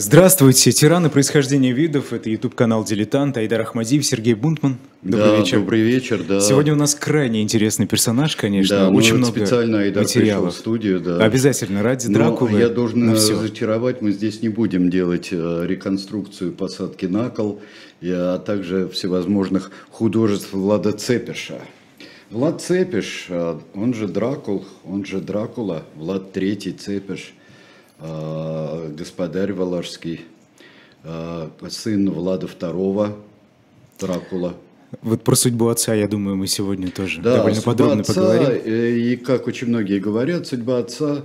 Здравствуйте, тираны происхождения видов. Это YouTube-канал «Дилетант», Айдар Ахмадиев, Сергей Бунтман. Добрый да, вечер. Добрый вечер, да. Сегодня у нас крайне интересный персонаж, конечно. Да, очень много специально Айдар материалов. в студию, да. Обязательно, ради Но Дракулы. я должен разочаровать, мы здесь не будем делать э, реконструкцию посадки на кол, а также всевозможных художеств Влада Цепиша. Влад Цепиш, э, он же Дракул, он же Дракула, Влад Третий Цепиш – господарь Валашский, э, сын Влада II, Дракула. Вот про судьбу отца, я думаю, мы сегодня тоже да, довольно подробно отца, поговорим. Э, и как очень многие говорят, судьба отца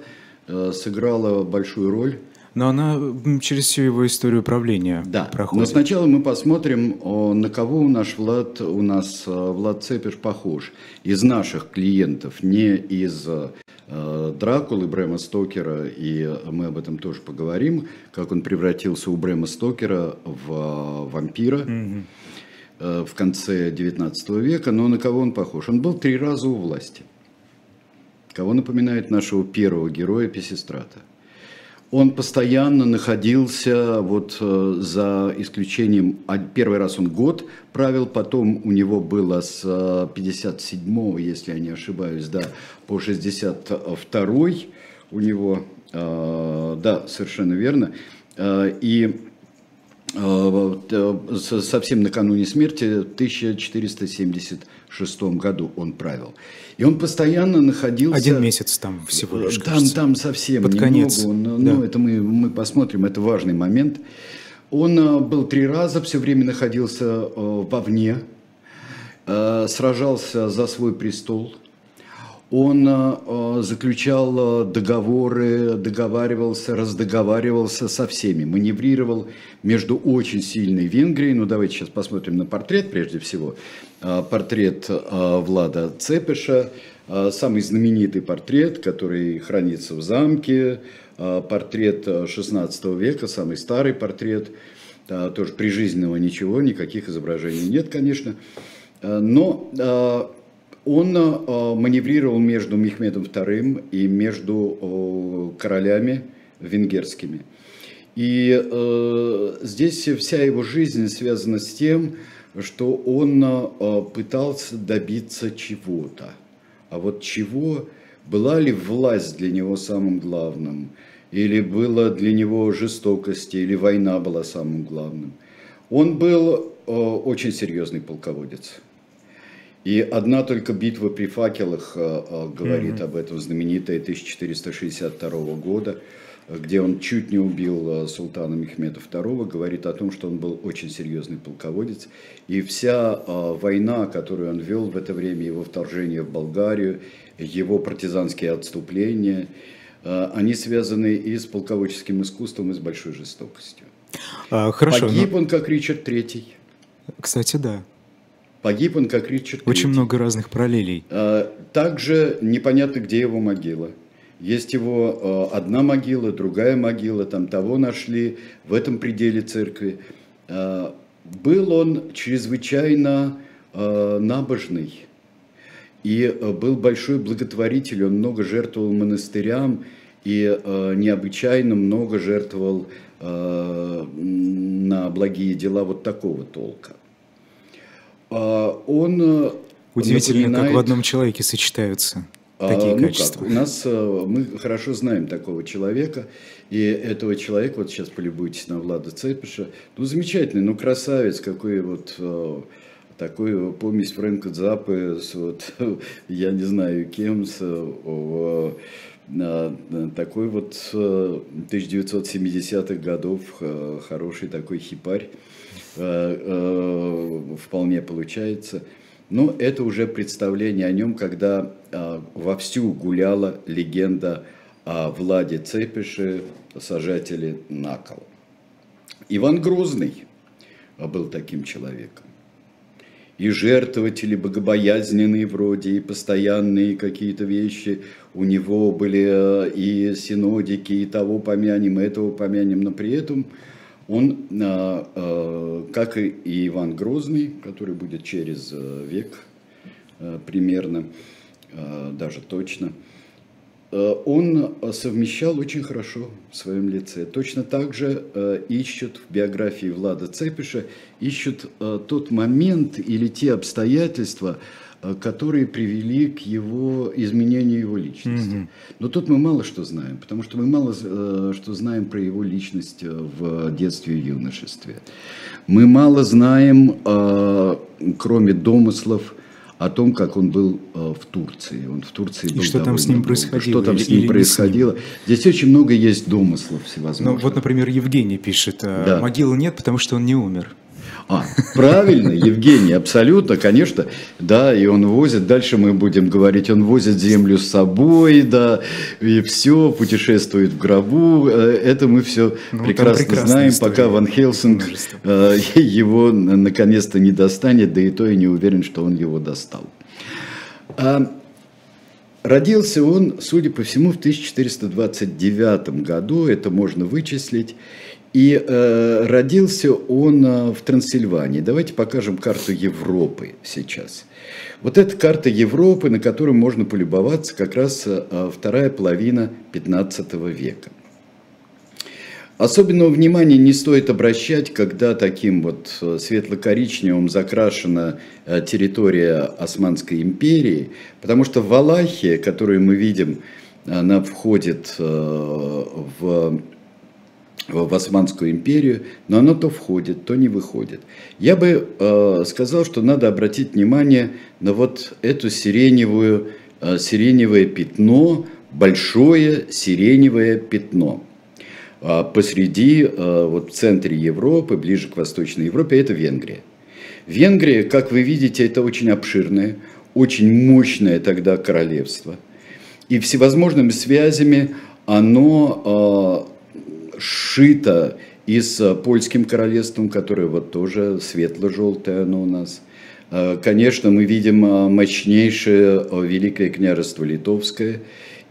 сыграла большую роль. Но она через всю его историю правления да. проходит. Но сначала мы посмотрим, на кого у нас Влад, у нас Влад Цепиш похож. Из наших клиентов, не из Э, Дракулы Брэма Стокера, и мы об этом тоже поговорим, как он превратился у Брэма Стокера в э, вампира mm-hmm. в конце 19 века. Но на кого он похож? Он был три раза у власти. Кого напоминает нашего первого героя Песистрата – он постоянно находился, вот э, за исключением, первый раз он год правил, потом у него было с 57 если я не ошибаюсь, да, по 62 у него, э, да, совершенно верно, э, и совсем накануне смерти, в 1476 году он правил. И он постоянно находился... Один месяц там всего лишь, Там, кажется. там совсем Под немного. конец. Он, ну, да. Ну, это мы, мы посмотрим, это важный момент. Он э, был три раза, все время находился э, вовне, э, сражался за свой престол – он э, заключал договоры, договаривался, раздоговаривался со всеми, маневрировал между очень сильной Венгрией. Ну, давайте сейчас посмотрим на портрет прежде всего. Э, портрет э, Влада Цепиша, самый знаменитый портрет, который хранится в замке, портрет 16 века, самый старый портрет, тоже прижизненного ничего, никаких изображений нет, конечно. Но он э, маневрировал между Мехмедом II и между э, королями венгерскими. И э, здесь вся его жизнь связана с тем, что он э, пытался добиться чего-то. А вот чего, была ли власть для него самым главным, или была для него жестокость, или война была самым главным. Он был э, очень серьезный полководец. И одна только битва при факелах э, э, говорит mm-hmm. об этом, знаменитая 1462 года, где он чуть не убил э, султана Мехмеда II, говорит о том, что он был очень серьезный полководец. И вся война, которую он вел в это время, его вторжение в Болгарию, его партизанские отступления, они связаны и с полководческим искусством, и с большой жестокостью. А, хорошо, Погиб но... он, как Ричард III. Кстати, да. Погиб он как Ричард Очень много разных параллелей. А, также непонятно, где его могила. Есть его а, одна могила, другая могила, там того нашли в этом пределе церкви. А, был он чрезвычайно набожный и был большой благотворитель, он много жертвовал монастырям и необычайно много жертвовал на благие дела вот такого толка. А, он э, Удивительно, напоминает... как в одном человеке сочетаются а, такие ну качества. Как? У нас э, мы хорошо знаем такого человека, и этого человека, вот сейчас полюбуйтесь на Влада Цепиша, ну замечательный, ну красавец, какой вот э, такой помесь Фрэнка Заппы с вот, я не знаю кем, с такой вот 1970-х годов хороший такой хипарь. Э, э, вполне получается. Но это уже представление о нем, когда э, вовсю гуляла легенда о Владе Цепише, сажателе на кол. Иван Грозный был таким человеком. И жертвователи богобоязненные вроде, и постоянные какие-то вещи. У него были и синодики, и того помянем, и этого помянем, но при этом – он, а, а, как и Иван Грозный, который будет через э, век э, примерно, э, даже точно, он совмещал очень хорошо в своем лице. Точно так же ищут в биографии Влада Цепиша, ищут тот момент или те обстоятельства, которые привели к его изменению его личности. Mm-hmm. Но тут мы мало что знаем, потому что мы мало что знаем про его личность в детстве и юношестве. Мы мало знаем, кроме домыслов, о том, как он был э, в Турции. Он в Турции был И что там с ним происходило? Что там или, с ним происходило? С ним? Здесь очень много есть домыслов всевозможных. Ну, вот, например, Евгений пишет, э, да. могилы нет, потому что он не умер. А, правильно, Евгений, абсолютно, конечно, да, и он возит, дальше мы будем говорить, он возит землю с собой, да, и все, путешествует в гробу, э, это мы все ну, прекрасно знаем, история. пока Ван Хелсинг э, его наконец-то не достанет, да и то я не уверен, что он его достал. А, родился он, судя по всему, в 1429 году, это можно вычислить, и э, родился он э, в Трансильвании. Давайте покажем карту Европы сейчас. Вот эта карта Европы, на которой можно полюбоваться как раз э, вторая половина 15 века. Особенного внимания не стоит обращать, когда таким вот э, светло-коричневым закрашена э, территория Османской империи, потому что Валахия, которую мы видим, она входит в в Османскую империю, но оно то входит, то не выходит. Я бы э, сказал, что надо обратить внимание на вот эту сиреневую, э, сиреневое пятно, большое сиреневое пятно. А посреди, э, вот в центре Европы, ближе к Восточной Европе, это Венгрия. Венгрия, как вы видите, это очень обширное, очень мощное тогда королевство. И всевозможными связями оно э, сшито и с польским королевством, которое вот тоже светло-желтое оно у нас. А, конечно, мы видим а, мощнейшее Великое княжество Литовское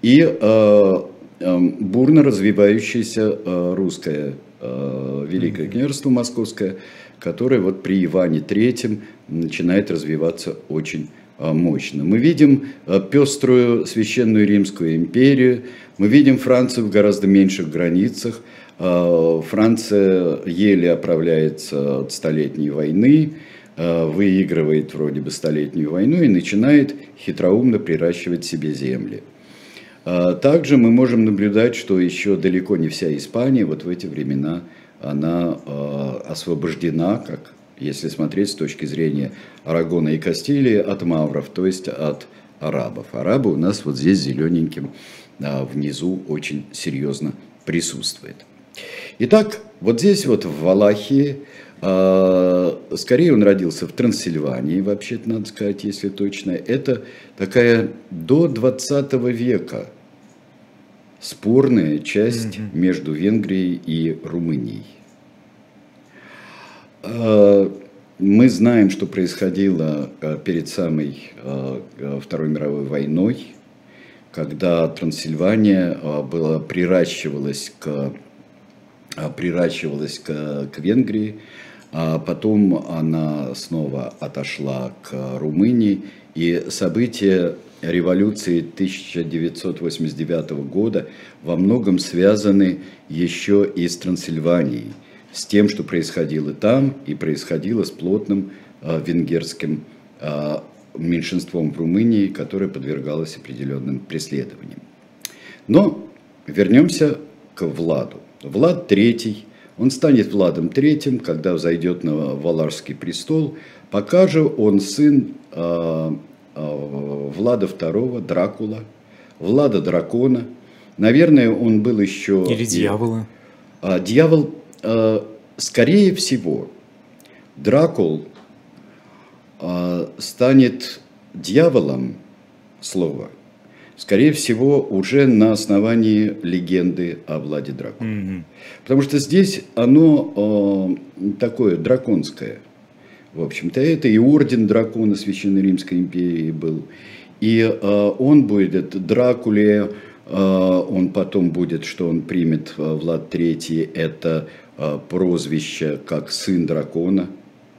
и бурно развивающееся русское Великое княжество Московское, которое вот при Иване III начинает развиваться очень мощно. Мы видим пеструю священную Римскую империю, мы видим Францию в гораздо меньших границах – а, Франция еле оправляется от Столетней войны, выигрывает вроде бы Столетнюю войну и начинает хитроумно приращивать себе земли. Также мы можем наблюдать, что еще далеко не вся Испания вот в эти времена она освобождена, как если смотреть с точки зрения Арагона и Кастилии, от мавров, то есть от арабов. Арабы у нас вот здесь зелененьким внизу очень серьезно присутствует. Итак, вот здесь вот в Валахии, а, скорее он родился в Трансильвании, вообще-то надо сказать, если точно. Это такая до 20 века спорная часть mm-hmm. между Венгрией и Румынией. А, мы знаем, что происходило а, перед самой Второй мировой войной, когда Трансильвания была, приращивалась к приращивалась к, к Венгрии, а потом она снова отошла к Румынии, и события революции 1989 года во многом связаны еще и с Трансильванией, с тем, что происходило там и происходило с плотным э, венгерским э, меньшинством в Румынии, которое подвергалось определенным преследованиям. Но вернемся к Владу. Влад III, он станет Владом III, когда взойдет на Валарский престол, пока же он сын э, э, Влада II, Дракула, Влада Дракона. Наверное, он был еще... Или дьявола. Дьявол, скорее всего, Дракул а, станет дьяволом слова – скорее всего, уже на основании легенды о Владе Драконе. Mm-hmm. Потому что здесь оно э, такое драконское. В общем-то, это и орден дракона Священной Римской империи был. И э, он будет Дракуле, э, он потом будет, что он примет э, Влад III, это э, прозвище как сын дракона,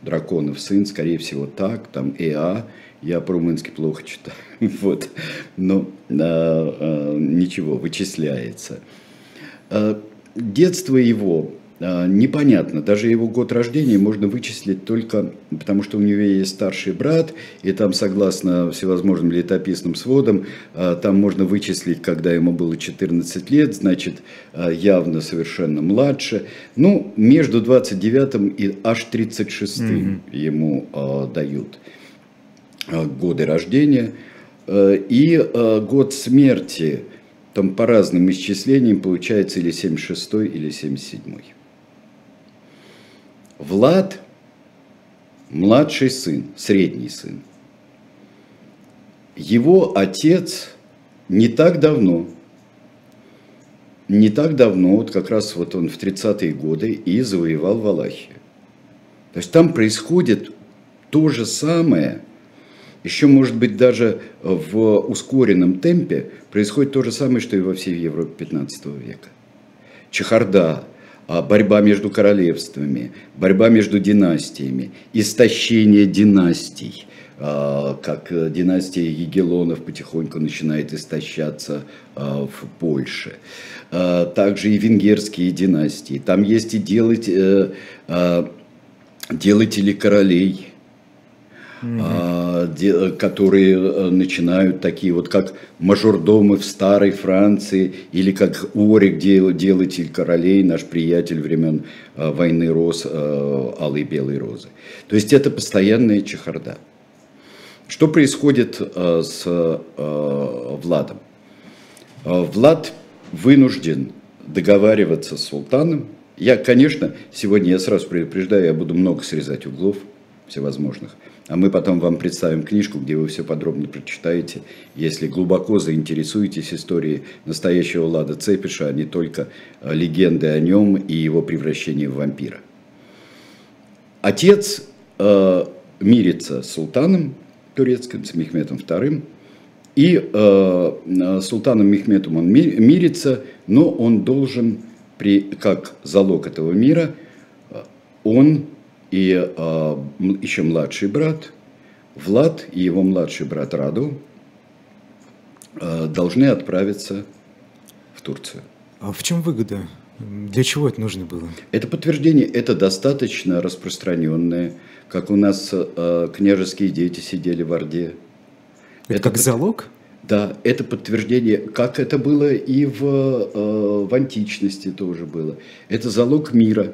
драконов сын, скорее всего так, там Эа, я по-румынски плохо читаю. вот. но ничего, вычисляется. Детство его непонятно. Даже его год рождения можно вычислить только потому, что у него есть старший брат, и там, согласно всевозможным летописным сводам, а, там можно вычислить, когда ему было 14 лет, значит, а, явно совершенно младше. Ну, между 29 и аж 36 mm-hmm. ему дают годы рождения. И год смерти, там по разным исчислениям получается или 76 или 77. Влад – младший сын, средний сын. Его отец не так давно, не так давно, вот как раз вот он в 30-е годы и завоевал Валахию. То есть там происходит то же самое, еще, может быть, даже в ускоренном темпе происходит то же самое, что и во всей Европе 15 века. Чехарда, борьба между королевствами, борьба между династиями, истощение династий, а, как династия Егелонов потихоньку начинает истощаться а, в Польше. Также и венгерские династии. Там есть и делать, э, делатели королей – угу. Которые э, начинают такие вот как мажордомы в старой Франции или как Орик, делатель королей, наш приятель времен э, войны роз, алой белой розы. То есть это постоянная чехарда. Что происходит с Владом? Влад вынужден договариваться с султаном. Я, конечно, сегодня я сразу предупреждаю, я буду много срезать углов всевозможных. А мы потом вам представим книжку, где вы все подробно прочитаете, если глубоко заинтересуетесь историей настоящего Лада Цепиша, а не только э, легенды о нем и его превращении в вампира. Отец э, мирится с султаном турецким, с Мехметом II, и э, э султаном Мехметом он мирится, но он должен, при, как залог этого мира, он и э, еще младший брат Влад и его младший брат Раду э, должны отправиться в Турцию. А в чем выгода? Для чего это нужно было? Это подтверждение, это достаточно распространенное, как у нас э, княжеские дети сидели в Орде. Это, это как под... залог? Да, это подтверждение, как это было и в, э, в античности тоже было. Это залог мира.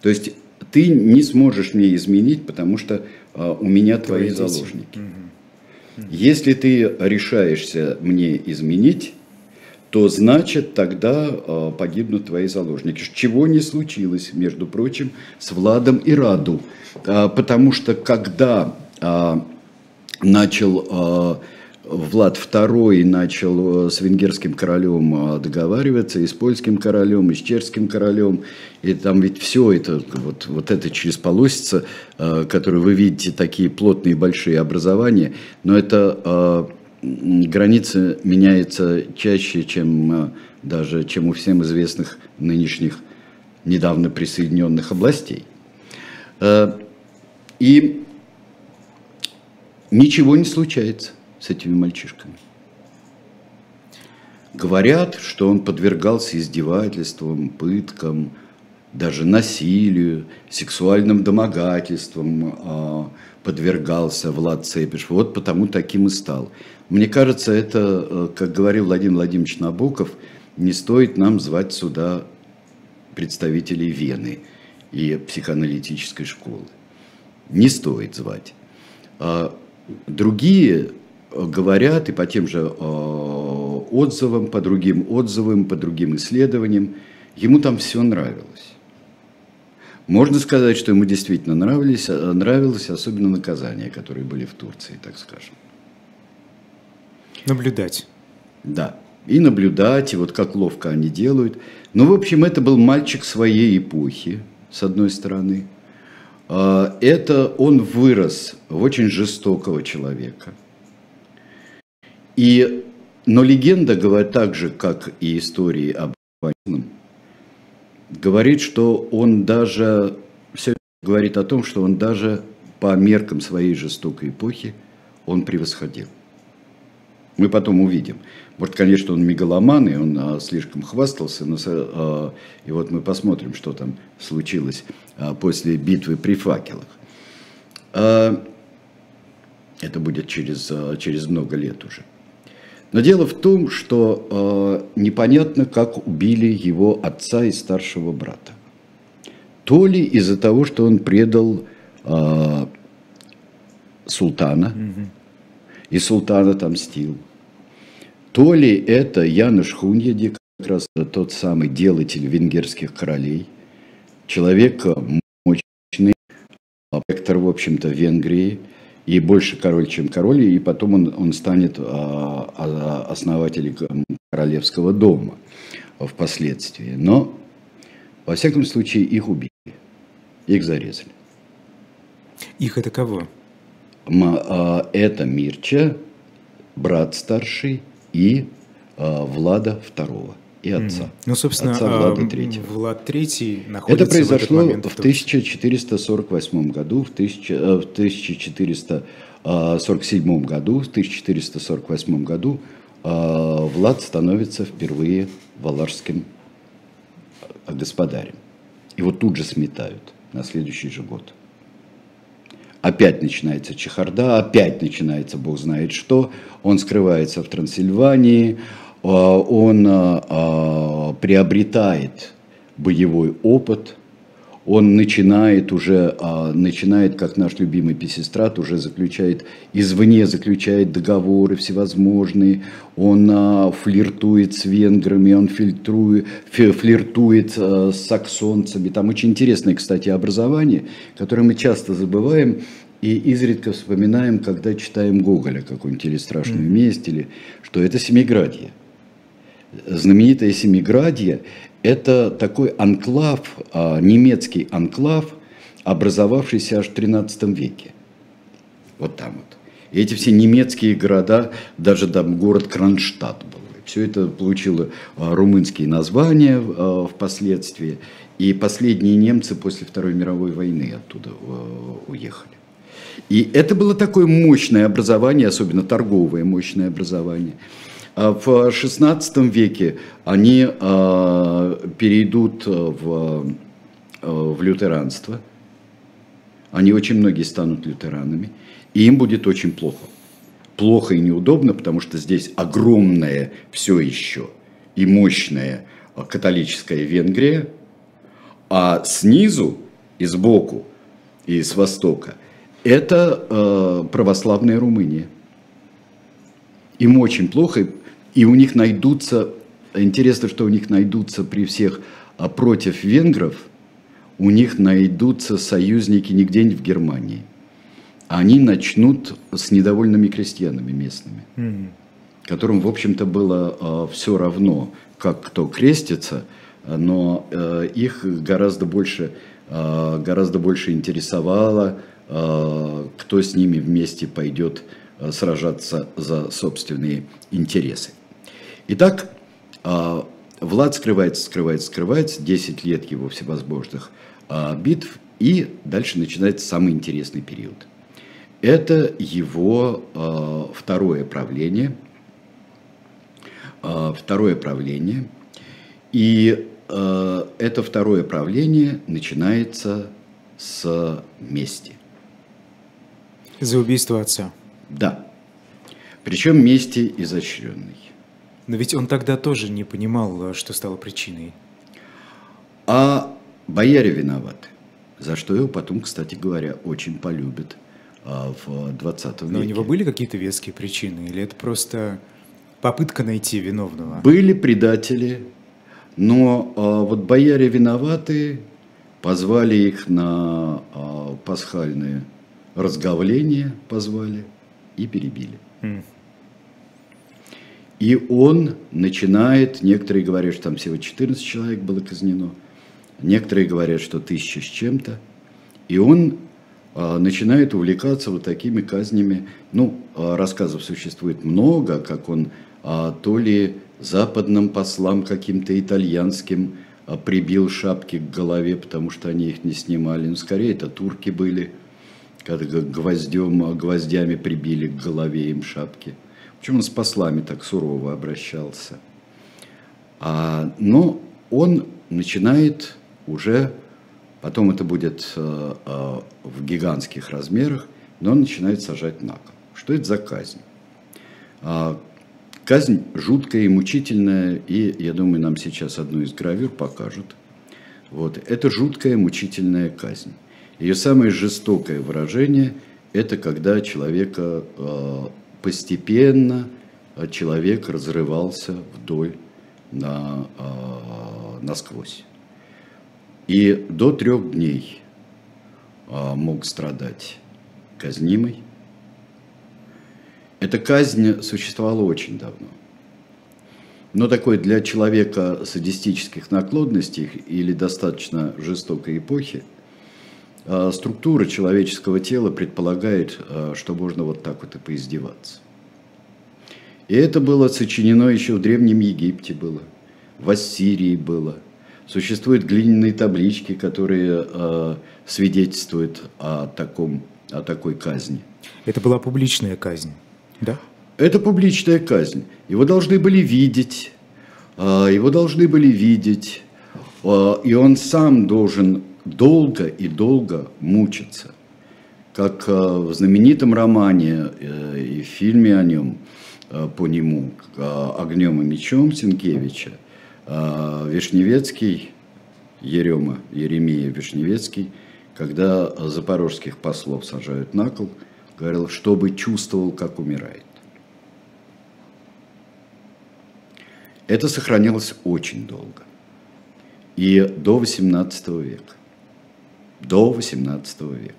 То есть ты не сможешь мне изменить, потому что а, у меня твои, твои заложники. Угу. Если ты решаешься мне изменить, то значит тогда э, погибнут твои заложники. Чего не случилось, между прочим, с Владом и Раду. Э, потому что когда э, начал Влад II начал э, с венгерским королем э, договариваться, и с польским королем, и с чешским королем. И там ведь все это, вот, вот это через полосица, э, которые вы видите, такие плотные большие образования, но это граница меняется чаще, чем даже чем у всем известных нынешних недавно присоединенных областей. И ничего не случается с этими мальчишками. Говорят, что он подвергался издевательствам, пыткам, даже насилию, сексуальным домогательствам а, подвергался Влад Цепиш. Вот потому таким и стал. Мне кажется, это, э, как говорил Владимир Владимирович Набоков, не стоит нам звать сюда представителей Вены и психоаналитической школы. Не стоит звать. А другие говорят и по тем же э, отзывам, по другим отзывам, по другим исследованиям, ему там все нравилось. Можно сказать, что ему действительно нравились, э, нравилось особенно наказания, которые были в Турции, так скажем. Наблюдать. Да, и наблюдать, и вот как ловко они делают. Ну, в общем, это был мальчик своей эпохи, с одной стороны. А, это он вырос в очень жестокого человека – и, но легенда говорит так же, как и истории об Иванином, говорит, что он даже, все говорит о том, что он даже по меркам своей жестокой эпохи, он превосходил. Мы потом увидим. Может, конечно, он мегаломан, и он а, слишком хвастался, но, а, и вот мы посмотрим, что там случилось а, после битвы при факелах. А, это будет через, а, через много лет уже. Но дело в том, что э, непонятно, как убили его отца и старшего брата. То ли из-за того, что он предал э, султана, mm и султан отомстил. То ли это Януш Хуньяди, как раз тот самый делатель венгерских королей, человек мощный, вектор, в общем-то, Венгрии, и больше король, чем король, и потом он, он станет а, а, основателем королевского дома впоследствии. Но, во всяком случае, их убили, их зарезали. Их это кого? А, это Мирча, брат старший и Влада второго и отца. Ну, собственно, отца Влада III. Влад III находится Это произошло в, в 1448 году, в, 1000, в 1447 году, в 1448 году Влад становится впервые валашским господарем. Его тут же сметают на следующий же год. Опять начинается чехарда, опять начинается бог знает что. Он скрывается в Трансильвании, он а, а, приобретает боевой опыт, он начинает уже, начинает, как наш любимый песестрат, уже заключает, извне заключает договоры всевозможные, он флиртует с венграми, он фильтрует, флиртует с саксонцами. Там очень интересное, кстати, образование, которое мы часто забываем, и изредка вспоминаем, когда читаем Гоголя, какую-нибудь или страшную месть, или что это Семиградье знаменитое Семиградье – это такой анклав, а, немецкий анклав, образовавшийся аж в XIII веке. Вот там вот. И эти все немецкие города, даже там город Кронштадт был. Все это получило а, румынские названия а, впоследствии. И последние немцы после Второй мировой войны оттуда уехали. И это было такое мощное образование, особенно торговое мощное образование. А в XVI веке они а, перейдут в, а, в лютеранство. Они очень многие станут лютеранами. И им будет очень плохо. Плохо и неудобно, потому что здесь огромная все еще и мощная католическая Венгрия, а снизу и сбоку, и с востока, это православная Румыния. Им очень плохо, и у них найдутся, интересно, что у них найдутся при всех а против венгров, у них найдутся союзники не где-нибудь в Германии. Они начнут с недовольными крестьянами местными, mm-hmm. которым, в общем-то, было э, все равно, как кто крестится, но э, их гораздо больше, э, гораздо больше интересовало, э, кто с ними вместе пойдет сражаться за собственные интересы. Итак, а, Влад скрывается, скрывается, скрывается, 10 лет его всевозможных а, битв, и дальше начинается самый интересный период. Это его а, второе правление. Второе правление. И это второе правление начинается с мести. За убийство отца. Да. Причем мести изощренной. Но ведь он тогда тоже не понимал, что стало причиной. А бояре виноваты, за что его потом, кстати говоря, очень полюбят а, в 20 веке. Но у него были какие-то веские причины? Или это просто попытка найти виновного? Были предатели, но а, вот бояре виноваты, позвали их на а, пасхальное разговление, позвали и перебили. Mm. И он начинает, некоторые говорят, что там всего 14 человек было казнено, некоторые говорят, что тысяча с чем-то. И он а, начинает увлекаться вот такими казнями. Ну, а, рассказов существует много, как он а, то ли западным послам каким-то итальянским прибил шапки к голове, потому что они их не снимали. Ну, скорее, это турки были, когда гвоздем, гвоздями прибили к голове им шапки – Почему он с послами так сурово обращался? А, но он начинает уже, потом это будет э, э, в гигантских размерах, но он начинает сажать на кол. Что это за казнь? А, казнь жуткая и мучительная, и я думаю, нам сейчас одну из гравюр покажут. Вот. Это жуткая мучительная казнь. Ее самое жестокое выражение – это когда человека э, постепенно человек разрывался вдоль на, насквозь. И до трех дней мог страдать казнимый. Эта казнь существовала очень давно. Но такой для человека садистических наклонностей или достаточно жестокой эпохи структура человеческого тела предполагает, а, что можно вот так вот и поиздеваться. И это было сочинено еще в Древнем Египте было, в Ассирии было – Существуют глиняные таблички, которые э, свидетельствуют о, таком, о такой казни. Это была публичная казнь, да? Это публичная казнь. Его должны были видеть, э, его должны были видеть, э, и он сам должен долго и долго мучиться. Как э, в знаменитом романе э, и фильме о нем, э, по нему, «Огнем и мечом» Сенкевича – Вишневецкий, Ерема, Еремия Вишневецкий, когда запорожских послов сажают на кол, говорил, чтобы чувствовал, как умирает. Это сохранилось очень долго. И до XVIII века. До XVIII века.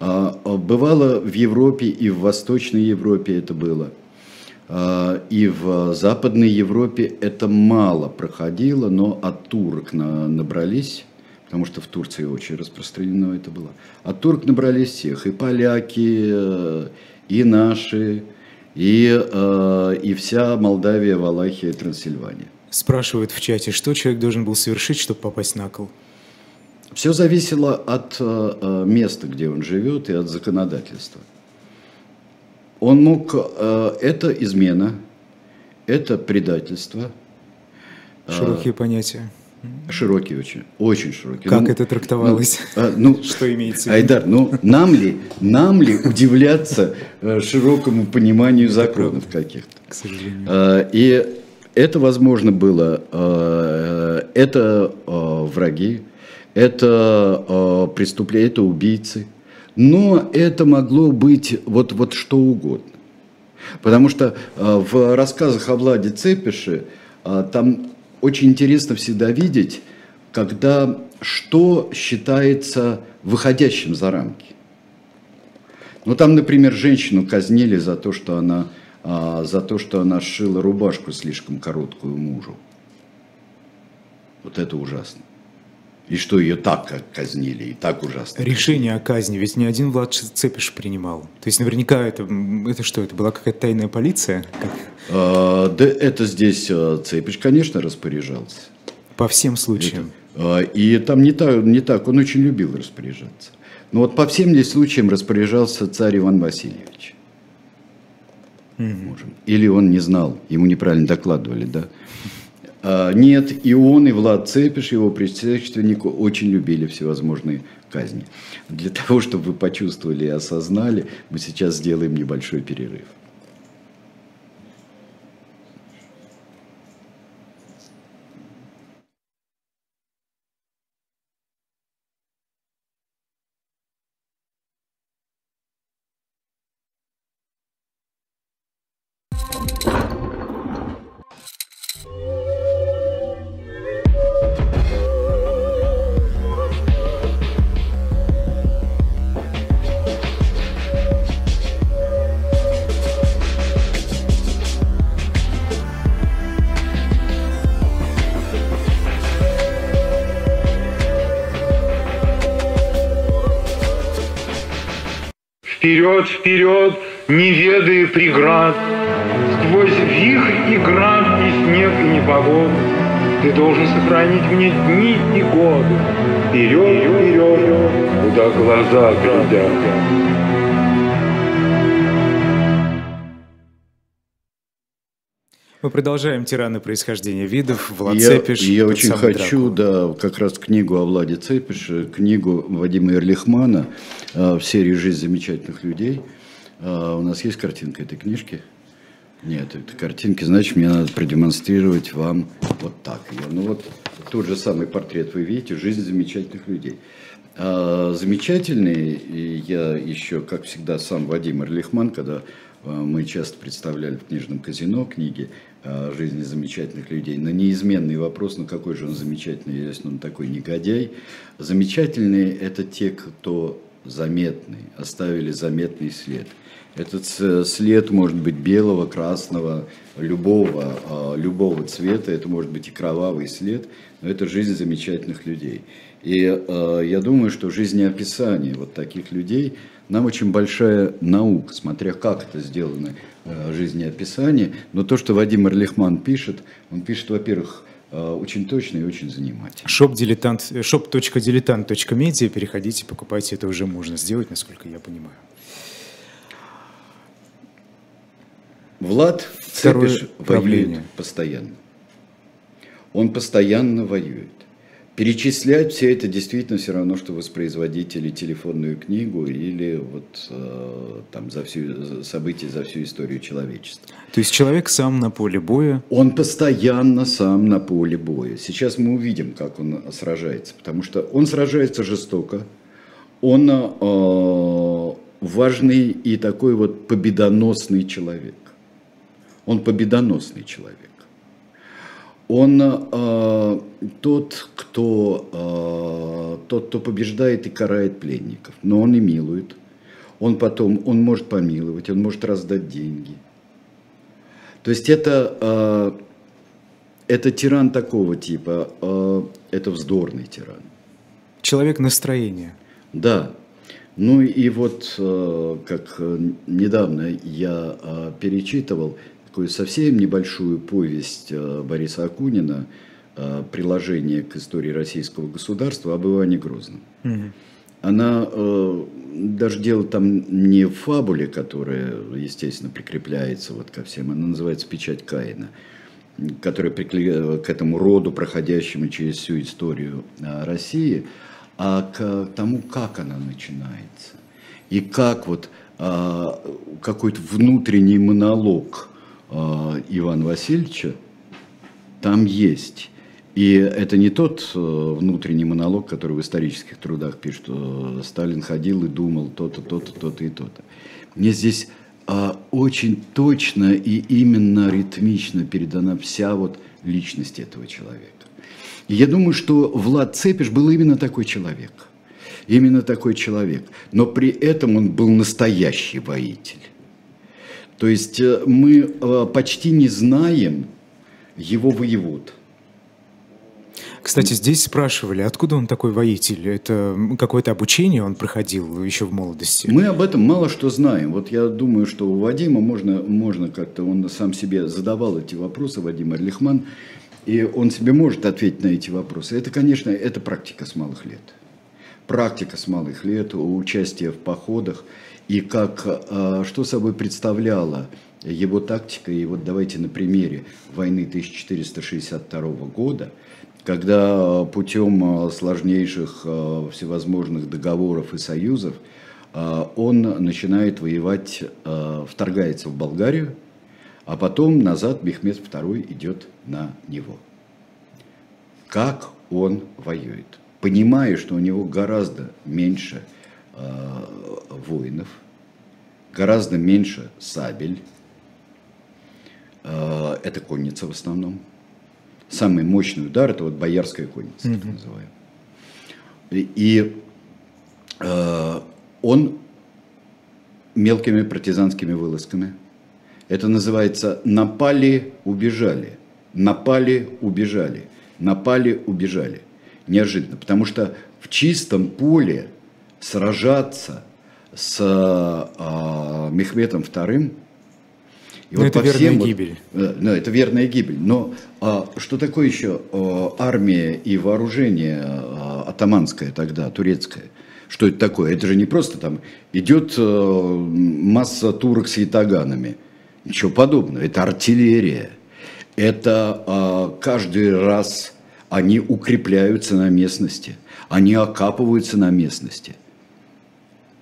А, а, бывало в Европе и в Восточной Европе это было – а, и в Западной Европе это мало проходило, но от турок набрались, потому что в Турции очень распространено это было. От турок набрались всех, и поляки, э, и наши, и, э, и вся Молдавия, Валахия, Трансильвания. Спрашивают в чате, что человек должен был совершить, чтобы попасть на кол? Все зависело от э, места, где он живет, и от законодательства. Он мог, э, это измена, это предательство. Широкие э, понятия. Широкие очень, очень широкие. Как ну, это трактовалось? Ну, а, ну, что имеется в виду? Айдар, ну нам ли, нам ли удивляться э, широкому пониманию законов каких-то? К сожалению. И это возможно было, это враги, это преступления, это убийцы, но это могло быть вот, вот что угодно. Потому что э, в рассказах о Владе Цепише э, там очень интересно всегда видеть, когда что считается выходящим за рамки. Ну там, например, женщину казнили за то, что она, э, за то, что она сшила рубашку слишком короткую мужу. Вот это ужасно. И что ее так казнили, и так ужасно. Решение о казни, ведь ни один Влад Цепиш принимал. То есть наверняка это, это что, это была какая-то тайная полиция? А, да это здесь а, Цепиш, конечно, распоряжался. По всем случаям? Это, а, и там не так, не так, он очень любил распоряжаться. Но вот по всем здесь случаям распоряжался царь Иван Васильевич. Угу. Или он не знал, ему неправильно докладывали, да? А, нет, и он, и Влад Цепиш, его предшественник очень любили всевозможные казни. Для того, чтобы вы почувствовали и осознали, мы сейчас сделаем небольшой перерыв. Вперед, вперед, не ведая преград, Сквозь вихрь и град, и снег, и непогоду, Ты должен сохранить мне дни и годы. Вперед, вперед, куда глаза глядят. Мы продолжаем «Тираны происхождения видов», Влад я, Цепиш. Я очень хочу, Дракула. да, как раз книгу о Владе Цепише, книгу Вадима Эрлихмана э, в серии «Жизнь замечательных людей». Э, у нас есть картинка этой книжки? Нет, это картинки, значит, мне надо продемонстрировать вам вот так ее. Ну вот тот же самый портрет вы видите, «Жизнь замечательных людей». А, замечательный, я еще, как всегда, сам Вадим Эрлихман, когда а, мы часто представляли в книжном казино книги жизни замечательных людей, на неизменный вопрос, ну какой же он замечательный, если он такой негодяй. Замечательные – это те, кто заметный, оставили заметный след. Этот след может быть белого, красного, любого, а, любого цвета, это может быть и кровавый след, но это жизнь замечательных людей. И э, я думаю, что жизнеописание вот таких людей нам очень большая наука, смотря как это сделано э, жизнеописание. Но то, что Вадим Эрлихман пишет, он пишет, во-первых, э, очень точно и очень занимательно. Shop diletant, shop.diletant.media, переходите, покупайте, это уже можно сделать, насколько я понимаю. Влад Второй Цепеш воюет постоянно. Он постоянно воюет. Перечислять все это действительно все равно, что воспроизводить или телефонную книгу, или вот э, там за всю события за всю историю человечества. То есть человек сам на поле боя, Он постоянно сам на поле боя. Сейчас мы увидим, как он сражается, потому что он сражается жестоко, он э, важный и такой вот победоносный человек. Он победоносный человек. Он э, тот, кто, э, тот, кто побеждает и карает пленников, но он и милует. Он потом, он может помиловать, он может раздать деньги. То есть это, э, это тиран такого типа, э, это вздорный тиран. человек настроения. Да. Ну и вот, э, как э, недавно я э, перечитывал такую совсем небольшую повесть э, Бориса Акунина, э, приложение к истории российского государства об Иване Грозном. Она э, даже дело там не в фабуле, которая, естественно, прикрепляется вот ко всем, она называется «Печать Каина», которая прикле- к этому роду, проходящему через всю историю России, а к тому, как она начинается. И как вот какой-то внутренний монолог э, Ивана Васильевича там есть. И это не тот э, внутренний монолог, который в исторических трудах пишет, что Сталин ходил и думал то-то, то-то, то-то и то-то. Мне здесь а, очень точно и именно ритмично передана вся вот личность этого человека. И я думаю, что Влад Цепиш был именно такой человек. Именно такой человек. Но при этом он был настоящий воитель. То есть э, мы э, почти не знаем его воевод. Кстати, здесь спрашивали, откуда он такой воитель? Это какое-то обучение он проходил еще в молодости? Мы об этом мало что знаем. Вот я думаю, что у Вадима можно, можно как-то, он сам себе задавал эти вопросы, Вадим Эрлихман, и он себе может ответить на эти вопросы. Это, конечно, это практика с малых лет. Практика с малых лет, участие в походах, и как, а, что собой представляла его тактика. И вот давайте на примере войны 1462 года, когда путем а, сложнейших всевозможных договоров и союзов он начинает воевать, вторгается в Болгарию, а потом назад Мехмед II идет на него. Как он воюет? Понимая, что у него гораздо меньше э, воинов, гораздо меньше сабель, Э, это конница в основном. Самый мощный удар это вот боярская конница, так называемая. И, и, э, он мелкими партизанскими вылазками. Это называется напали, убежали. Напали, убежали. Напали, убежали. Неожиданно. Потому что в чистом поле сражаться с э, Мехметом II и Ну, это по верная всем вот- гибель. Э, Да, это верная гибель. Но а, что такое еще а, армия и вооружение а, атаманское тогда, турецкое? Что это такое? Это же не просто там идет а, масса турок с ятаганами. Ничего подобного. Это артиллерия. это а, каждый раз они укрепляются на местности, они окапываются на местности.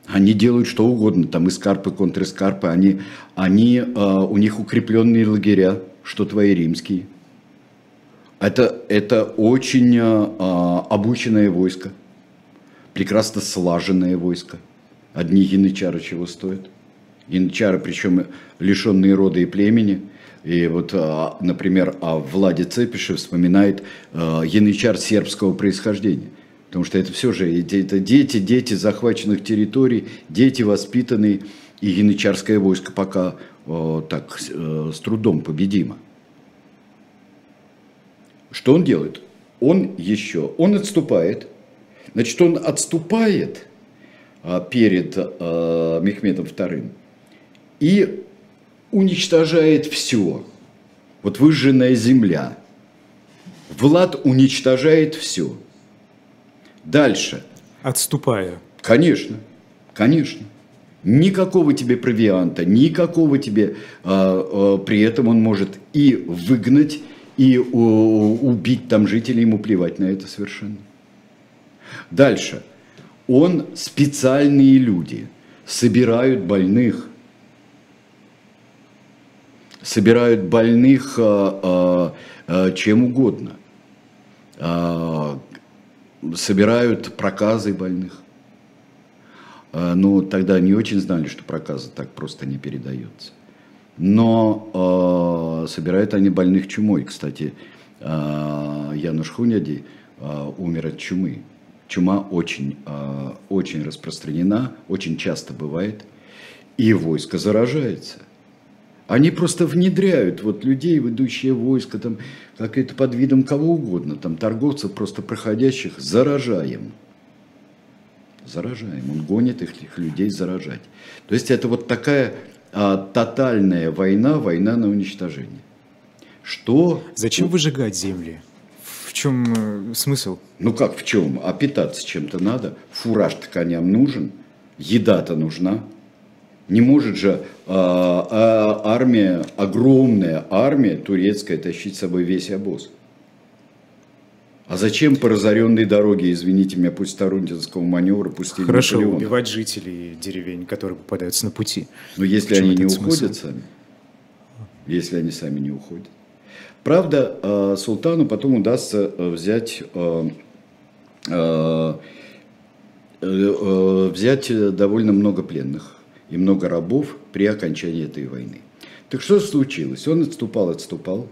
Они делают что угодно, там эскарпы, контрэскарпы, они, они, а, у них укрепленные лагеря, что твои римские. Это, это очень а, обученное войско, прекрасно слаженное войско. Одни янычары чего стоят. Янычары, причем лишенные рода и племени – и вот, например, о Владе Цепише вспоминает янычар сербского происхождения. Потому что это все же это дети, дети захваченных территорий, дети воспитанные, и янычарское войско пока так э, с трудом победимо. Что он делает? Он еще, он отступает. Значит, он отступает а, перед Мехметом II и уничтожает все. Вот выжженная земля. Влад уничтожает все. Дальше. Отступая. Конечно, конечно. Никакого тебе провианта, никакого тебе... А, а, при этом он может и выгнать, и у, убить там жителей, ему плевать на это совершенно. Дальше. Он специальные люди собирают больных, собирают больных а, а, а, чем угодно. Собирают проказы больных. Ну, тогда не очень знали, что проказа так просто не передается. Но собирают они больных чумой. Кстати, Януш Хуняди умер от чумы. Чума очень, очень распространена, очень часто бывает, и войско заражается – они просто внедряют вот людей, ведущие войско, там, как это под видом кого угодно, там, торговцев, просто проходящих, заражаем. Заражаем. Он гонит их, их людей заражать. То есть это вот такая а, тотальная война, война на уничтожение. Что... Зачем выжигать земли? В чем э, смысл? Ну как в чем? А питаться чем-то надо. Фураж-то коням нужен, еда-то нужна. Не может же а, а, армия, огромная армия турецкая тащить с собой весь обоз. А зачем по разоренной дороге, извините меня, пусть Тарунтинского маневра пустили Хорошо, Наполеона? убивать жителей деревень, которые попадаются на пути. Но если они не смысл? уходят сами, если они сами не уходят. Правда, а, султану потом удастся э, взять, э, э, взять довольно много пленных и много рабов при окончании этой войны. Так что случилось? Он отступал, отступал,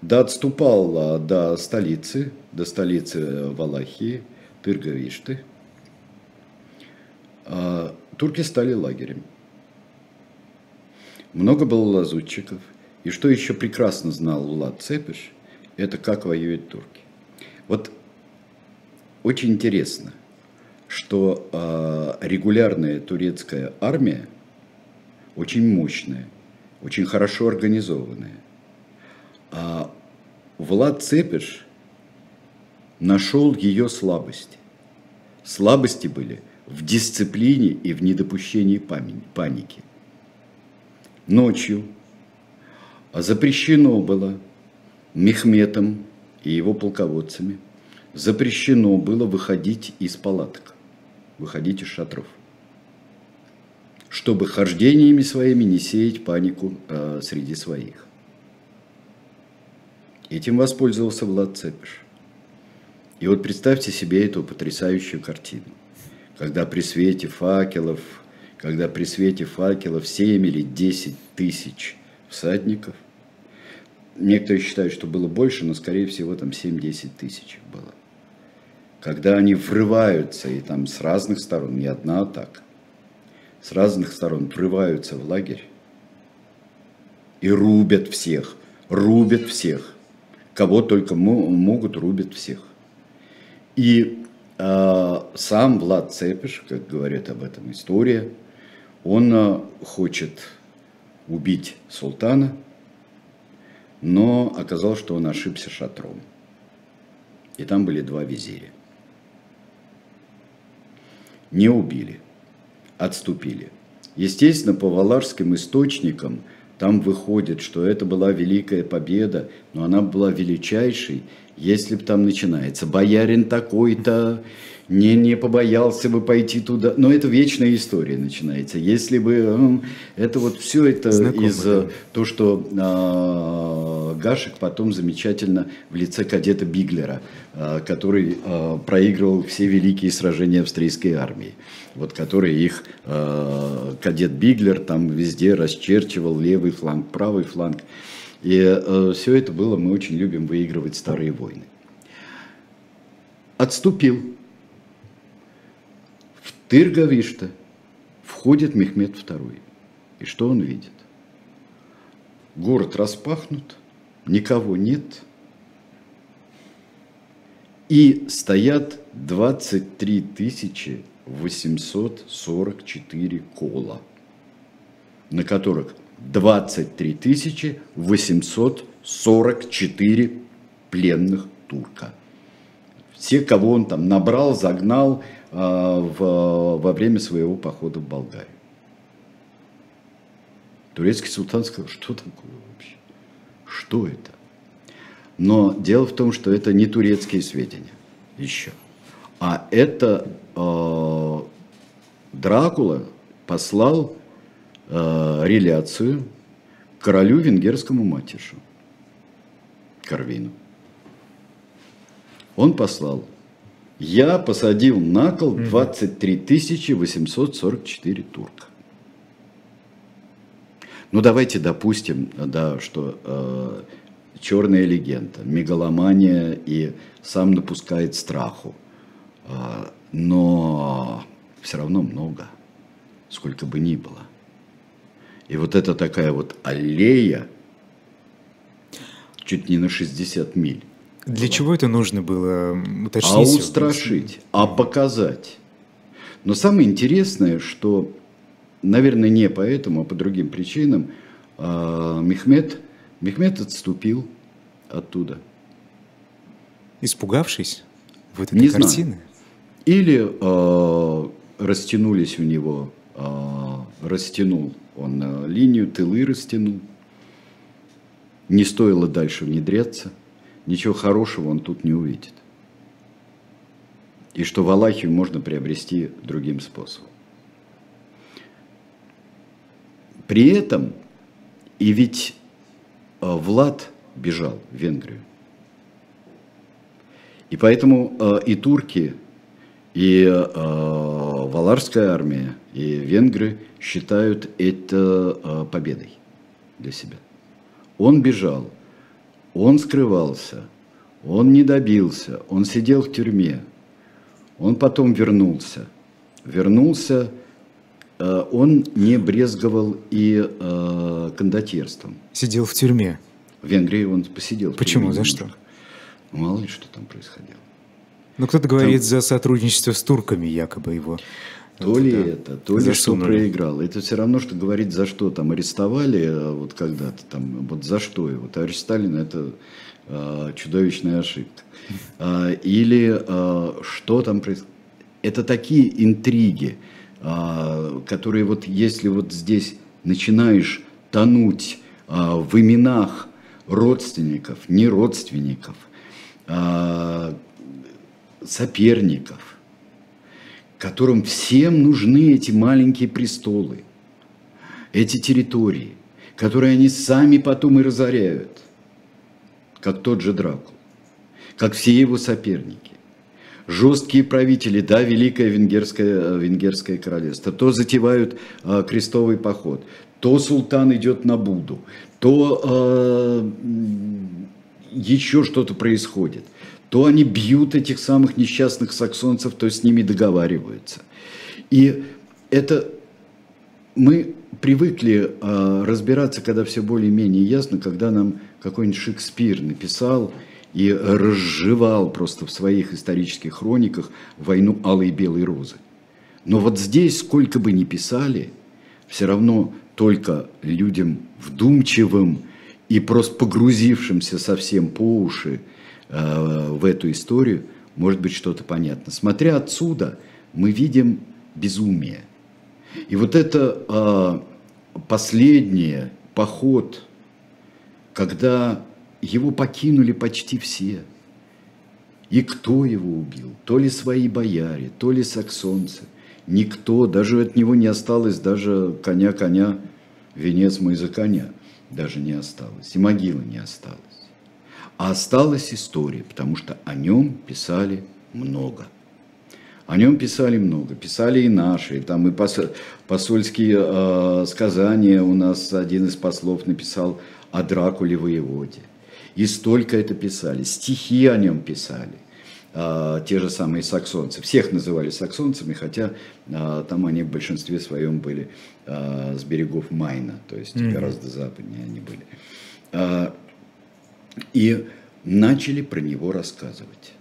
да отступал а, до столицы, до столицы Валахии, Тырговишты. А, турки стали лагерем. Много было лазутчиков. И что еще прекрасно знал Влад Цепиш, это как воюют турки. Вот очень интересно – что э, регулярная турецкая армия очень мощная, очень хорошо организованная. А Влад Цепиш нашел ее слабости. Слабости были в дисциплине и в недопущении паники. Ночью запрещено было Мехметом и его полководцами, запрещено было выходить из палаток выходить из шатров, чтобы хождениями своими не сеять панику э, среди своих. Этим воспользовался Влад Цепиш. И вот представьте себе эту потрясающую картину, когда при свете факелов, когда при свете факелов 7 или 10 тысяч всадников, некоторые считают, что было больше, но скорее всего там 7-10 тысяч было когда они врываются, и там с разных сторон, не одна атака, с разных сторон врываются в лагерь и рубят всех, рубят всех, кого только могут, рубят всех. И э, сам Влад Цепиш, как говорит об этом история, он э, хочет убить султана, но оказалось, что он ошибся шатром. И там были два визиря не убили, отступили. Естественно, по валашским источникам там выходит, что это была великая победа, но она была величайшей, если бы там начинается «боярин такой-то», не, не побоялся бы пойти туда. Но это вечная история начинается. Если бы это вот все это Знакомо, из да. то, что а, Гашек потом замечательно в лице кадета Биглера, а, который а, проигрывал все великие сражения австрийской армии. Вот который их а, кадет Биглер там везде расчерчивал левый фланг, правый фланг. И все это было, мы очень любим выигрывать старые войны. Отступил Тырговишта входит Мехмед II. И что он видит? Город распахнут, никого нет. И стоят 23 844 кола, на которых 23 844 пленных турка. Все, кого он там набрал, загнал, а, в, во время своего похода в Болгарию. Турецкий султан сказал, что такое вообще? Что это? Но дело в том, что это не турецкие сведения еще. А это э, Дракула послал э, реляцию королю венгерскому матишу Карвину. Он послал я посадил на кол 23 844 турка. Ну, давайте допустим, да, что э, черная легенда, мегаломания и сам напускает страху. Э, но все равно много, сколько бы ни было. И вот это такая вот аллея, чуть не на 60 миль. Для чего это нужно было уточнить? А устрашить, а показать. Но самое интересное, что, наверное, не поэтому, а по другим причинам, а, Мехмед, Мехмед отступил оттуда. Испугавшись вот этой не картины? Знаю. Или э, растянулись у него, э, растянул он э, линию, тылы растянул. Не стоило дальше внедряться ничего хорошего он тут не увидит. И что Валахию можно приобрести другим способом. При этом, и ведь э, Влад бежал в Венгрию. И поэтому э, и турки, и э, Валарская армия, и венгры считают это победой для себя. Он бежал, он скрывался, он не добился, он сидел в тюрьме, он потом вернулся. Вернулся, он не брезговал и э, кондотьерством. Сидел в тюрьме? В Венгрии он посидел. Почему? За что? Мало ли, что там происходило. Ну, кто-то говорит там... за сотрудничество с турками, якобы его. То вот, ли да, это, то ли что проиграл. Это все равно, что говорить, за что там арестовали, а вот когда-то там, вот за что его. Товарищ Сталин это э, чудовищная ошибка. А, или а, что там происходит. Это такие интриги, которые вот если вот здесь начинаешь тонуть а, в именах родственников, не родственников, а, соперников, которым всем нужны эти маленькие престолы, эти территории, которые они сами потом и разоряют, как тот же Дракул, как все его соперники. Жесткие правители, да, Великое Венгерское, Венгерское королевство, то затевают э, крестовый поход, то султан идет на Буду, то э, еще что-то происходит – то они бьют этих самых несчастных саксонцев, то с ними договариваются. И это мы привыкли э, разбираться, когда все более-менее ясно, когда нам какой-нибудь Шекспир написал и разжевал просто в своих исторических хрониках войну алой и белой розы. Но вот здесь, сколько бы ни писали, все равно только людям вдумчивым и просто погрузившимся совсем по уши Э, в эту историю, может быть что-то понятно. Смотря отсюда, мы видим безумие. И вот это э, последнее, поход, когда его покинули почти все. И кто его убил? То ли свои бояре, то ли саксонцы. Никто, даже от него не осталось даже коня-коня, венец мой за коня даже не осталось, и могила не осталась. А осталась история, потому что о нем писали много. О нем писали много, писали и наши, там и посольские э, сказания у нас один из послов написал о Дракуле воеводе. И столько это писали, стихи о нем писали э, те же самые саксонцы. Всех называли саксонцами, хотя э, там они в большинстве своем были э, с берегов Майна, то есть mm-hmm. гораздо западнее они были. Э, и начали про него рассказывать.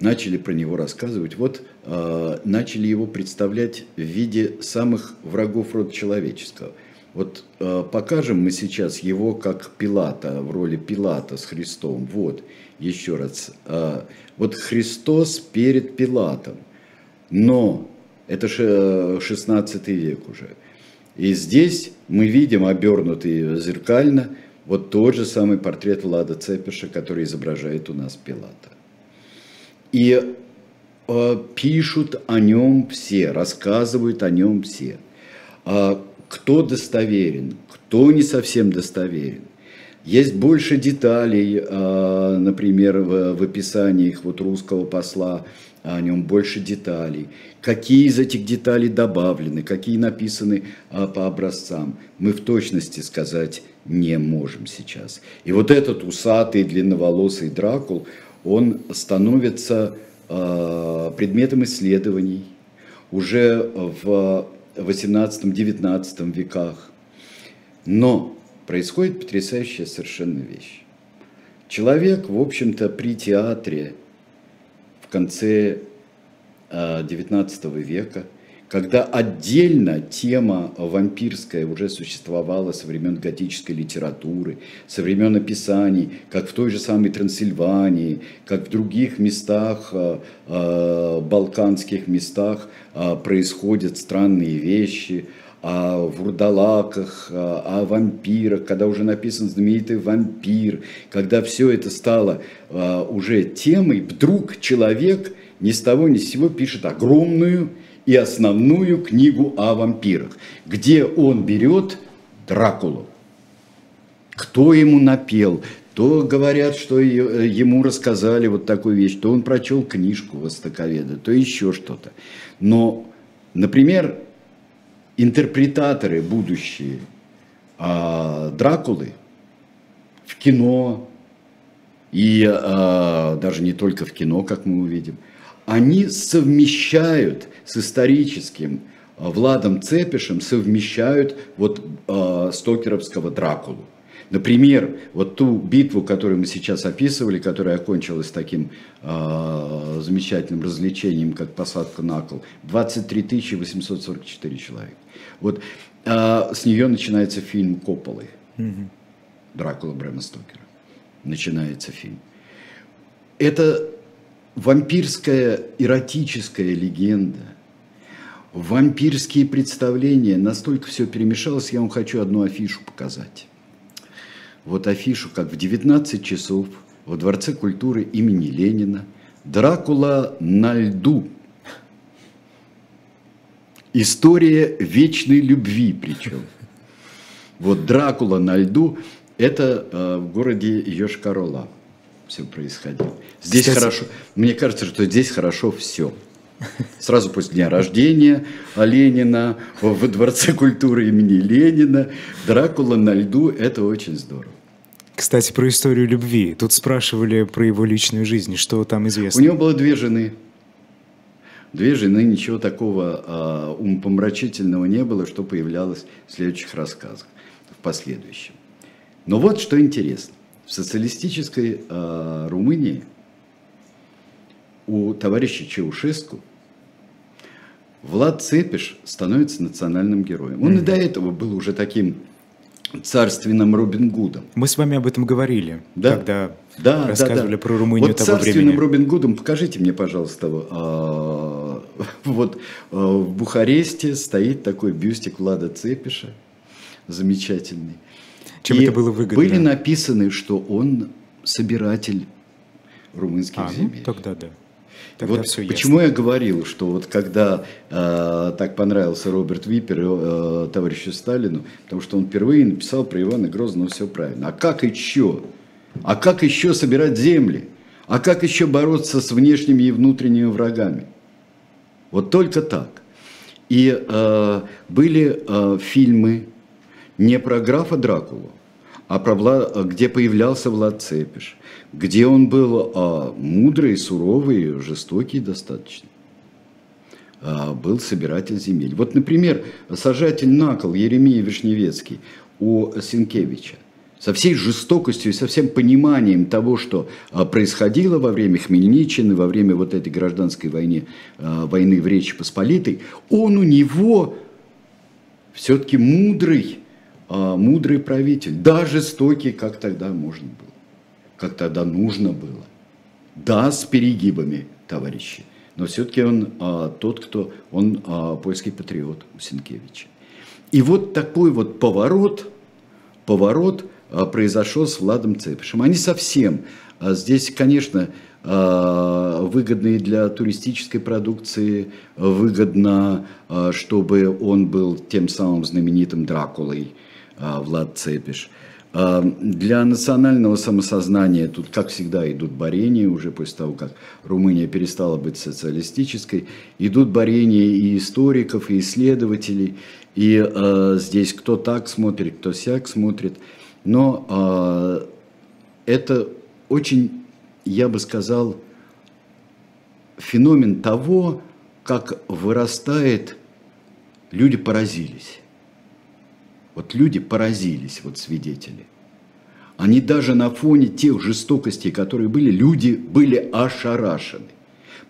Начали про него рассказывать. Вот э, начали его представлять в виде самых врагов рода человеческого. Вот э, покажем мы сейчас его как Пилата, в роли Пилата с Христом. Вот, еще раз. Э, вот Христос перед Пилатом. Но это же 16 век уже. И здесь мы видим, обернутый зеркально, вот тот же самый портрет Влада Цепиша, который изображает у нас Пилата. И э, пишут о нем все, рассказывают о нем все. А кто достоверен, кто не совсем достоверен. Есть больше деталей, э, например, в, в описаниях вот русского посла о нем больше деталей. Какие из этих деталей добавлены, какие написаны а, по образцам, мы в точности сказать не можем сейчас. И вот этот усатый, длинноволосый Дракул, он становится а, предметом исследований уже в 18-19 веках. Но происходит потрясающая совершенно вещь. Человек, в общем-то, при театре – в конце XIX э, века, когда отдельно тема вампирская уже существовала со времен готической литературы, со времен описаний, как в той же самой Трансильвании, как в других местах, э, э, балканских местах происходят странные вещи – о вурдалаках, о вампирах, когда уже написан знаменитый вампир, когда все это стало уже темой, вдруг человек ни с того ни с сего пишет огромную и основную книгу о вампирах, где он берет Дракулу. Кто ему напел, то говорят, что ему рассказали вот такую вещь, то он прочел книжку Востоковеда, то еще что-то. Но, например, интерпретаторы будущие а, Дракулы в кино, и а, даже не только в кино, как мы увидим, они совмещают с историческим а, Владом Цепишем, совмещают вот а, стокеровского Дракулу. Например, вот ту битву, которую мы сейчас описывали, которая окончилась таким э, замечательным развлечением, как посадка на кол, 23 844 человека. Вот э, с нее начинается фильм Копполы. Угу. Дракула Брэма Стокера. Начинается фильм. Это вампирская эротическая легенда, вампирские представления, настолько все перемешалось, я вам хочу одну афишу показать вот афишу, как в 19 часов во Дворце культуры имени Ленина «Дракула на льду». История вечной любви причем. Вот Дракула на льду – это э, в городе Йошкар-Ола все происходило. Здесь Кстати... хорошо, мне кажется, что здесь хорошо все. Сразу после дня рождения Ленина, во Дворце культуры имени Ленина, Дракула на льду – это очень здорово. Кстати, про историю любви. Тут спрашивали про его личную жизнь. Что там известно? У него было две жены. Две жены, ничего такого а, умопомрачительного не было, что появлялось в следующих рассказах, в последующем. Но вот что интересно. В социалистической а, Румынии у товарища Чаушеску Влад Цепиш становится национальным героем. Он mm-hmm. и до этого был уже таким царственным Робин Гудом. Мы с вами об этом говорили, да? когда да, рассказывали да, да. про Румынию вот того царственным времени. Робин Гудом покажите мне, пожалуйста, а, вот а, в Бухаресте стоит такой бюстик Влада Цепиша. замечательный. Чем И это было выгодно? Были написаны, что он собиратель румынских А, ну, земель. тогда да. Тогда вот все почему я говорил, что вот когда э, так понравился Роберт Випер э, товарищу Сталину, потому что он впервые написал про Ивана Грозного все правильно. А как еще? А как еще собирать земли? А как еще бороться с внешними и внутренними врагами? Вот только так. И э, были э, фильмы не про графа Дракулу, а про Вла- где появлялся Влад Цепиш, где он был э, мудрый, суровый, жестокий достаточно. А, был собиратель земель. Вот, например, сажатель на кол Еремия Вишневецкий у Сенкевича со всей жестокостью и со всем пониманием того, что а, происходило во время Хмельниччины, во время вот этой гражданской войны, а, войны в Речи Посполитой, он у него все-таки мудрый, а, мудрый правитель, да, жестокий, как тогда можно было, как тогда нужно было. Да, с перегибами, товарищи, но все-таки он а, тот, кто, он а, польский патриот у Сенкевича. И вот такой вот поворот, поворот а, произошел с Владом Цепишем. Они совсем, а, здесь, конечно, а, выгодные для туристической продукции, выгодно, а, чтобы он был тем самым знаменитым Дракулой, а, Влад Цепиш. А, Для национального самосознания тут, как всегда, идут борения, уже после того, как Румыния перестала быть социалистической, идут борения и историков, и исследователей, и а, здесь кто так смотрит, кто сяк смотрит. Но а, это очень, я бы сказал, феномен того, как вырастает, люди поразились. Вот люди поразились, вот свидетели. Они даже на фоне тех жестокостей, которые были, люди были ошарашены.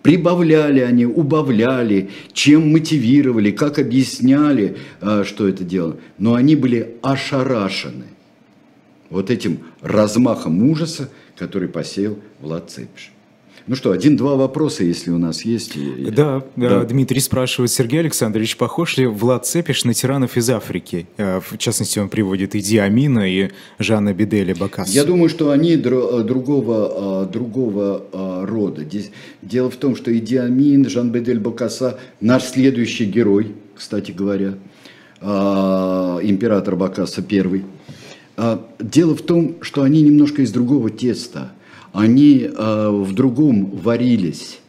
Прибавляли они, убавляли, чем мотивировали, как объясняли, а, что это дело. Но они были ошарашены вот этим размахом ужаса, который посеял Влад Цепиш. Ну что, один-два вопроса, если у нас есть. И- Да, да, Дмитрий спрашивает, Сергей Александрович, похож ли Влад Цепиш на тиранов из Африки? Э, В частности, он приводит Иди Амина и Жана Беделя Бакаса. Я думаю, что они дру- другого, другого рода. Дело в том, что Иди Амин, Жан-Бедель Бакаса, наш следующий герой, кстати говоря, император Бакаса первый. Дело в том, что они немножко из другого теста. Они а, в другом варились.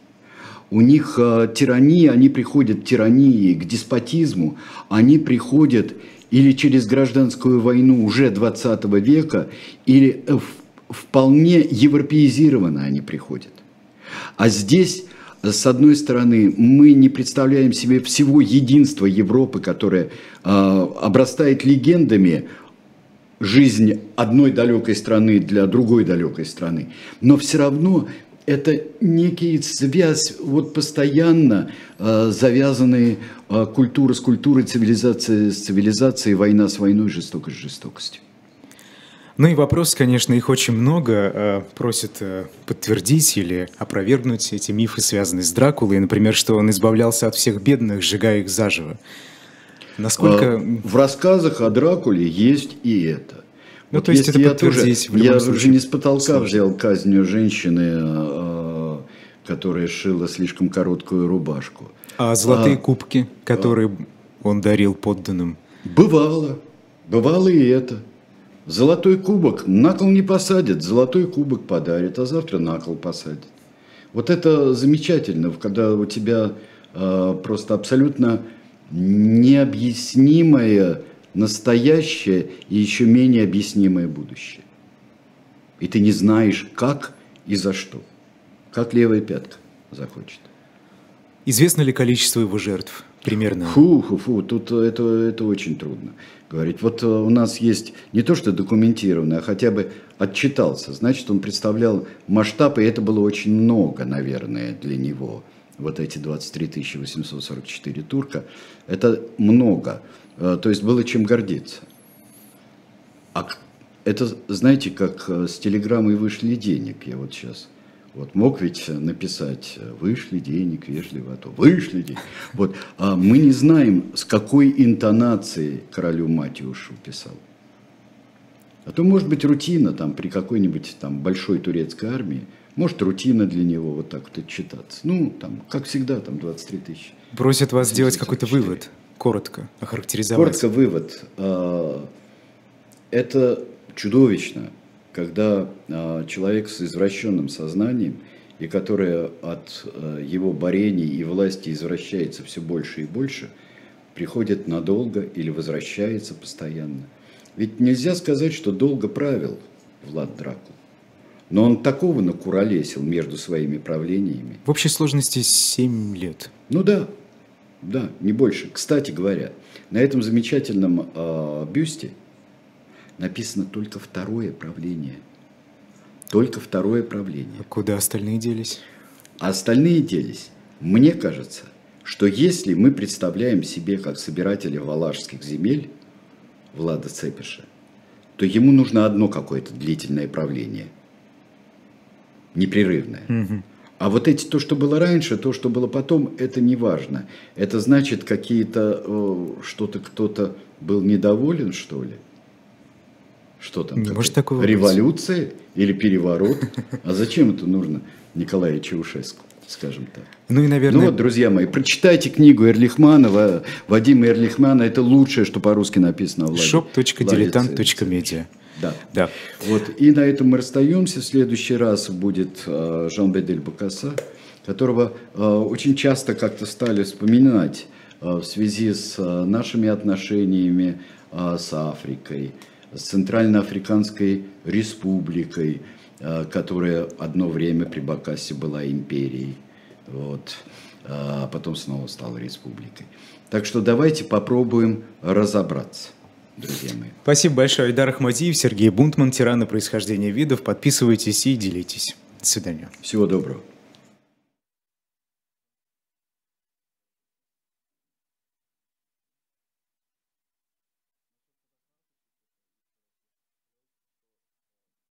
У них а, тирания, они приходят к тирании, к деспотизму, они приходят или через гражданскую войну уже 20 века, или э, вполне европеизированно они приходят. А здесь, э, с одной стороны, мы не представляем себе всего единства Европы, которое а, обрастает легендами, жизнь одной далекой страны для другой далекой страны. Но все равно это некий связь, вот постоянно э, завязанные э, культура с культурой, цивилизация с цивилизацией, война с войной, жестокость с жестокостью. Ну и вопрос, конечно, их очень много. э, Просят э, подтвердить или опровергнуть эти мифы, связанные с Дракулой. Например, что он избавлялся от всех бедных, сжигая их заживо. Насколько... А, В рассказах о Дракуле есть и это. Ну, то есть если это я тоже, я уже случае не с потолка сложно. взял казнью женщины, э, которая шила слишком короткую рубашку. А золотые а, кубки, которые он дарил подданным? Бывало, бывало и это. Золотой кубок на кол не посадят, золотой кубок подарят, а завтра на кол посадят. Вот это замечательно, когда у тебя э, просто абсолютно необъяснимое настоящее и еще менее объяснимое будущее. И ты не знаешь, как и за что. Как левая пятка захочет. Известно ли количество его жертв? Примерно. Фу, фу, фу, тут это, это очень трудно говорить. Вот э, у нас есть не то, что документированное, а хотя бы отчитался. Значит, он представлял масштаб, и это было очень много, наверное, для него. Вот эти 23 844 турка. Это много. Э, То есть было чем гордиться. А это, знаете, как э, с телеграммой вышли денег. Я вот сейчас Вот мог ведь написать «вышли денег, вежливо, а то вышли денег». Вот. А мы не знаем, с какой интонацией королю Матиушу писал. А то может быть рутина там при какой-нибудь там большой турецкой армии, может рутина для него вот так вот отчитаться. Ну, там, как всегда, там 23 тысячи. Просят вас сделать какой-то вывод, коротко охарактеризовать. Коротко вывод. А, это чудовищно, когда а, человек с извращенным сознанием и который от а, его борений и власти извращается все больше и больше, приходит надолго или возвращается постоянно. Ведь нельзя сказать, что долго правил Влад Дракул. Но он такого накуролесил между своими правлениями. В общей сложности 7 лет. Ну да, да, не больше. Кстати говоря, на этом замечательном э, бюсте написано только второе правление. Только второе правление. А куда остальные делись? А остальные делись. Мне кажется, что если мы представляем себе как собирателя валашских земель Влада Цепиша, то ему нужно одно какое-то длительное правление. Непрерывное. Угу. А вот эти, то, что было раньше, то, что было потом, это не важно. Это значит, какие-то, что-то кто-то был недоволен, что ли? Что там? Не может такого Революция быть. или переворот? А зачем это нужно Николаю Чаушеску? скажем так. Ну и, наверное... Ну вот, друзья мои, прочитайте книгу Эрлихманова, Вадима Эрлихмана, это лучшее, что по-русски написано shop.diletant.media. Да. да. Вот, и на этом мы расстаемся. В следующий раз будет э, Жан-Бедель Бакаса, которого э, очень часто как-то стали вспоминать э, в связи с нашими отношениями с Африкой, с Центральноафриканской республикой, э, которая одно время при Бакасе была империей, вот, а потом снова стала республикой. Так что давайте попробуем разобраться. Друзья мои. Спасибо большое. Айдар Ахмадиев, Сергей Бунтман, тираны происхождения видов. Подписывайтесь и делитесь. До свидания. Всего доброго.